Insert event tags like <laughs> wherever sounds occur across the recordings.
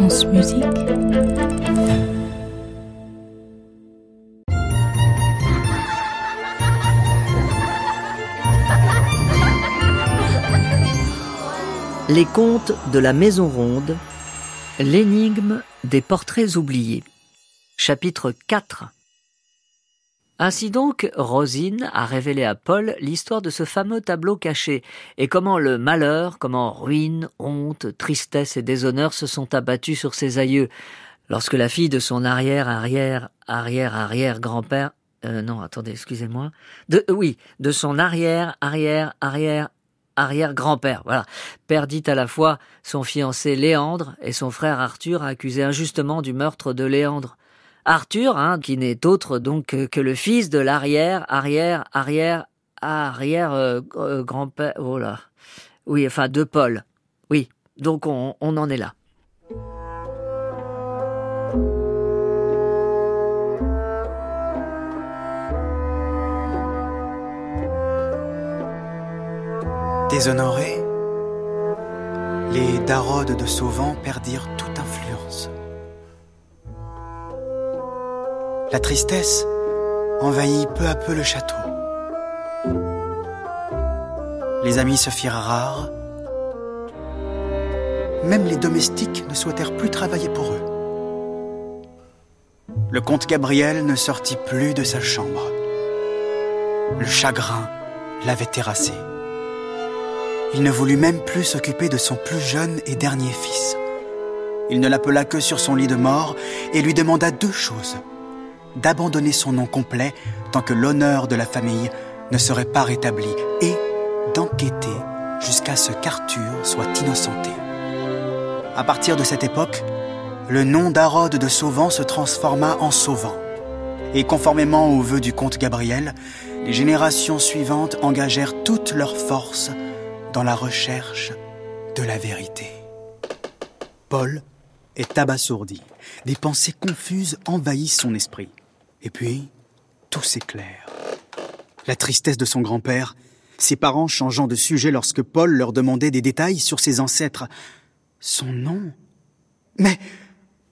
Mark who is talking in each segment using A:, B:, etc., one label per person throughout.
A: Les contes de la Maison Ronde, l'énigme des portraits oubliés. Chapitre 4 ainsi donc, Rosine a révélé à Paul l'histoire de ce fameux tableau caché, et comment le malheur, comment ruine, honte, tristesse et déshonneur se sont abattus sur ses aïeux, lorsque la fille de son arrière, arrière, arrière, arrière grand-père, euh, non, attendez, excusez-moi, de, euh, oui, de son arrière, arrière, arrière, arrière grand-père, voilà, perdit à la fois son fiancé Léandre et son frère Arthur accusé injustement du meurtre de Léandre. Arthur, hein, qui n'est autre donc que le fils de l'arrière, arrière, arrière, arrière euh, euh, grand-père. Oh. Oui, enfin de Paul. Oui, donc on, on en est là.
B: Déshonorés, les darodes de Sauvent perdirent toute influence. La tristesse envahit peu à peu le château. Les amis se firent rares. Même les domestiques ne souhaitèrent plus travailler pour eux. Le comte Gabriel ne sortit plus de sa chambre. Le chagrin l'avait terrassé. Il ne voulut même plus s'occuper de son plus jeune et dernier fils. Il ne l'appela que sur son lit de mort et lui demanda deux choses d'abandonner son nom complet tant que l'honneur de la famille ne serait pas rétabli et d'enquêter jusqu'à ce qu'Arthur soit innocenté. À partir de cette époque, le nom d'Arode de Sauvent se transforma en Sauvant. Et conformément aux vœux du comte Gabriel, les générations suivantes engagèrent toutes leurs forces dans la recherche de la vérité. Paul est abasourdi. Des pensées confuses envahissent son esprit. Et puis, tout s'éclaire. La tristesse de son grand-père, ses parents changeant de sujet lorsque Paul leur demandait des détails sur ses ancêtres. Son nom Mais,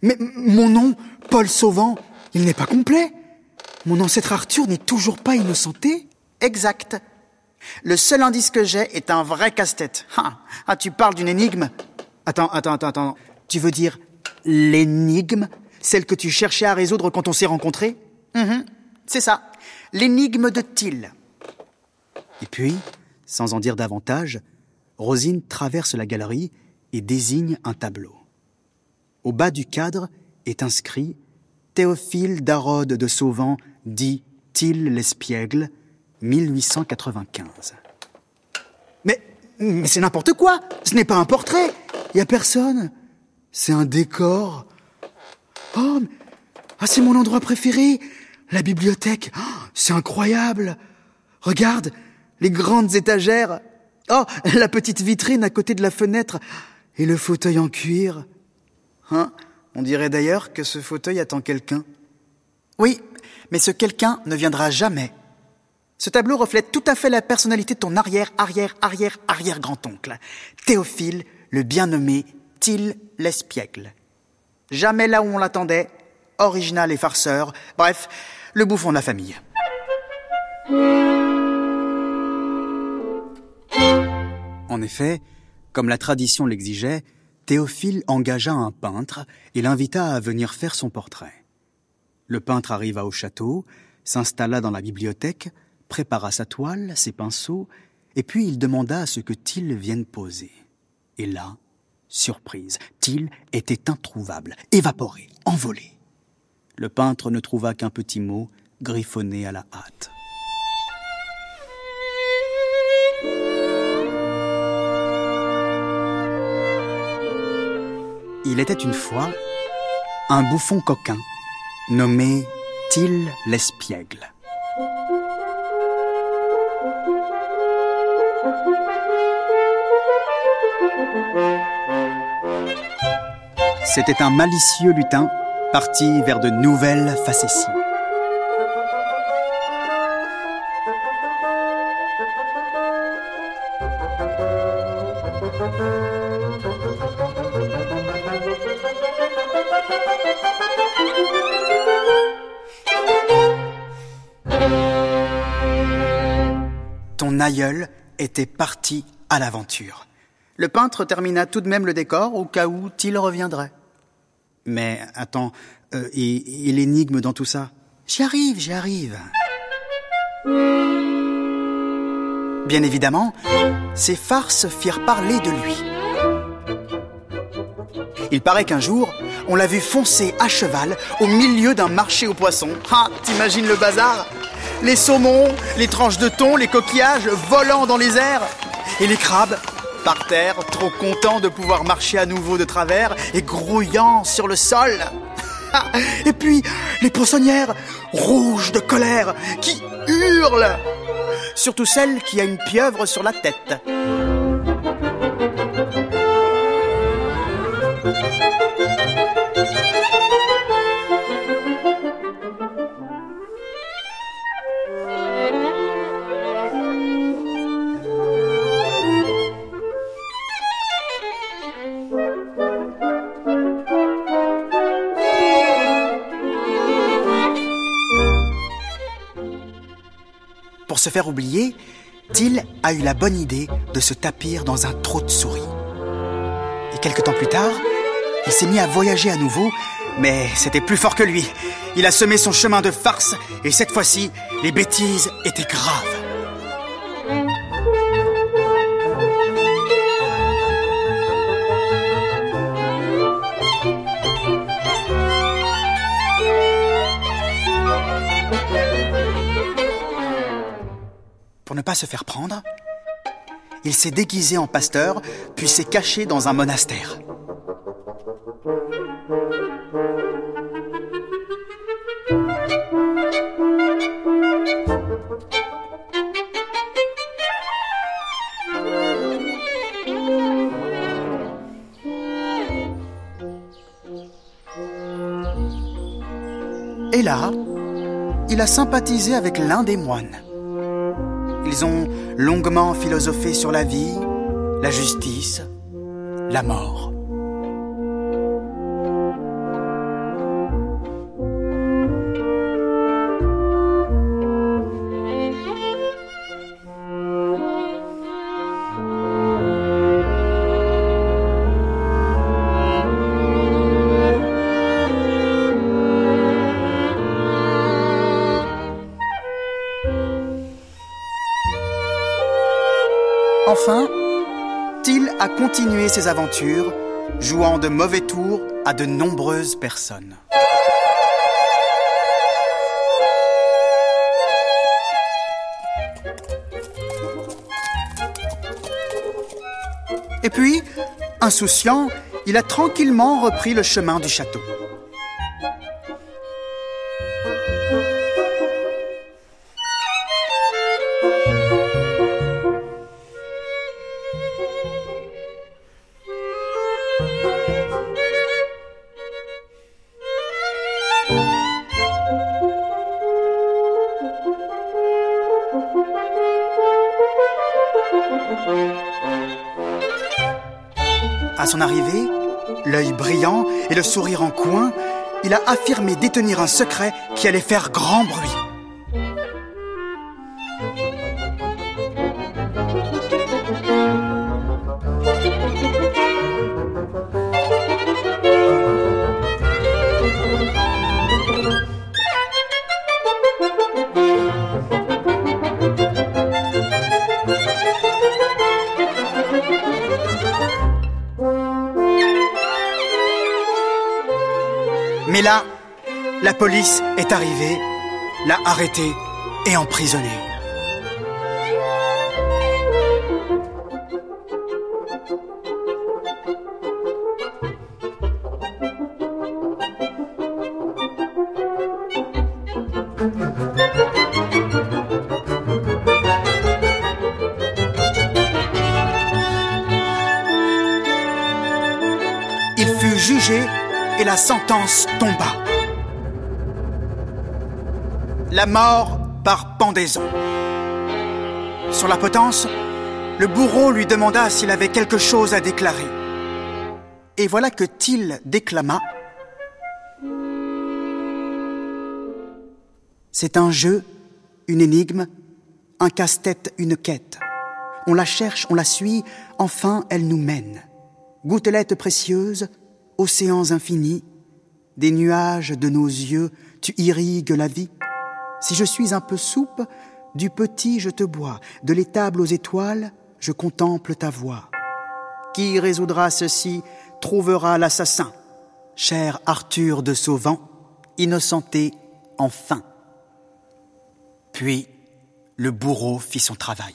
B: mais mon nom, Paul Sauvant, il n'est pas complet. Mon ancêtre Arthur n'est toujours pas innocenté.
C: Exact. Le seul indice que j'ai est un vrai casse-tête. Ah, ah, tu parles d'une énigme
B: Attends, attends, attends, attends. Tu veux dire l'énigme? Celle que tu cherchais à résoudre quand on s'est rencontrés?
C: Mhm. c'est ça. L'énigme de Till.
B: Et puis, sans en dire davantage, Rosine traverse la galerie et désigne un tableau. Au bas du cadre est inscrit Théophile d'Arode de Sauvent, dit Till l'Espiègle, 1895.
C: Mais, mais c'est n'importe quoi Ce n'est pas un portrait Il n'y a personne C'est un décor Oh, ah, c'est mon endroit préféré la bibliothèque, oh, c'est incroyable. Regarde, les grandes étagères. Oh, la petite vitrine à côté de la fenêtre. Et le fauteuil en cuir. Hein? On dirait d'ailleurs que ce fauteuil attend quelqu'un. Oui, mais ce quelqu'un ne viendra jamais. Ce tableau reflète tout à fait la personnalité de ton arrière, arrière, arrière, arrière grand-oncle. Théophile, le bien nommé Till l'Espiègle. Jamais là où on l'attendait, original et farceur, bref, le bouffon de la famille.
B: En effet, comme la tradition l'exigeait, Théophile engagea un peintre et l'invita à venir faire son portrait. Le peintre arriva au château, s'installa dans la bibliothèque, prépara sa toile, ses pinceaux, et puis il demanda à ce que Till vienne poser. Et là, surprise, Till était introuvable, évaporé, envolé le peintre ne trouva qu'un petit mot griffonné à la hâte. Il était une fois un bouffon coquin nommé Till l'Espiègle. C'était un malicieux lutin parti vers de nouvelles facéties. Ton aïeul était parti à l'aventure. Le peintre termina tout de même le décor au cas où il reviendrait. Mais attends, euh, et, et l'énigme dans tout ça? J'y arrive, j'y arrive. Bien évidemment, ces farces firent parler de lui. Il paraît qu'un jour, on l'a vu foncer à cheval au milieu d'un marché aux poissons. Ah, t'imagines le bazar? Les saumons, les tranches de thon, les coquillages volant dans les airs et les crabes par terre, trop contents de pouvoir marcher à nouveau de travers et grouillant sur le sol. <laughs> Et puis, les poissonnières, rouges de colère, qui hurlent Surtout celle qui a une pieuvre sur la tête. Faire oublier, Till a eu la bonne idée de se tapir dans un trot de souris. Et quelque temps plus tard, il s'est mis à voyager à nouveau, mais c'était plus fort que lui. Il a semé son chemin de farce, et cette fois-ci, les bêtises étaient graves. Ne pas se faire prendre, il s'est déguisé en pasteur, puis s'est caché dans un monastère. Et là, il a sympathisé avec l'un des moines. Ils ont longuement philosophé sur la vie, la justice, la mort. Continué ses aventures, jouant de mauvais tours à de nombreuses personnes. Et puis, insouciant, il a tranquillement repris le chemin du château. À son arrivée, l'œil brillant et le sourire en coin, il a affirmé détenir un secret qui allait faire grand bruit. La police est arrivée, l'a arrêté et emprisonné. Il fut jugé et la sentence tomba. La mort par pendaison. Sur la potence, le bourreau lui demanda s'il avait quelque chose à déclarer. Et voilà que Till déclama C'est un jeu, une énigme, un casse-tête, une quête. On la cherche, on la suit, enfin elle nous mène. Gouttelettes précieuses, océans infinis, des nuages de nos yeux, tu irrigues la vie. Si je suis un peu soupe, du petit je te bois, de l'étable aux étoiles, je contemple ta voix. Qui résoudra ceci trouvera l'assassin. Cher Arthur de Sauvent, innocenté enfin. Puis le bourreau fit son travail.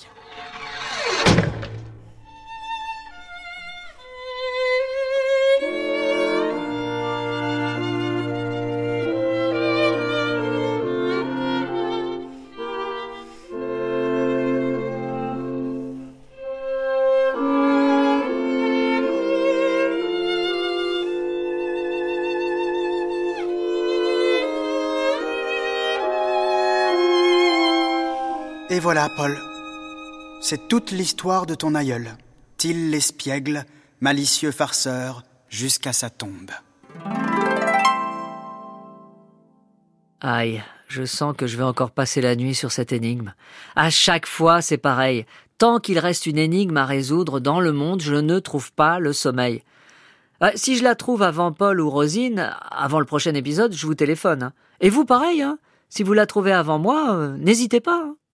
B: Voilà, Paul. C'est toute l'histoire de ton aïeul, Till l'espiègle, malicieux farceur, jusqu'à sa tombe.
A: Aïe, je sens que je vais encore passer la nuit sur cette énigme. À chaque fois, c'est pareil. Tant qu'il reste une énigme à résoudre dans le monde, je ne trouve pas le sommeil. Euh, si je la trouve avant Paul ou Rosine, avant le prochain épisode, je vous téléphone. hein. Et vous, pareil, hein. Si vous la trouvez avant moi, euh, n'hésitez pas. hein.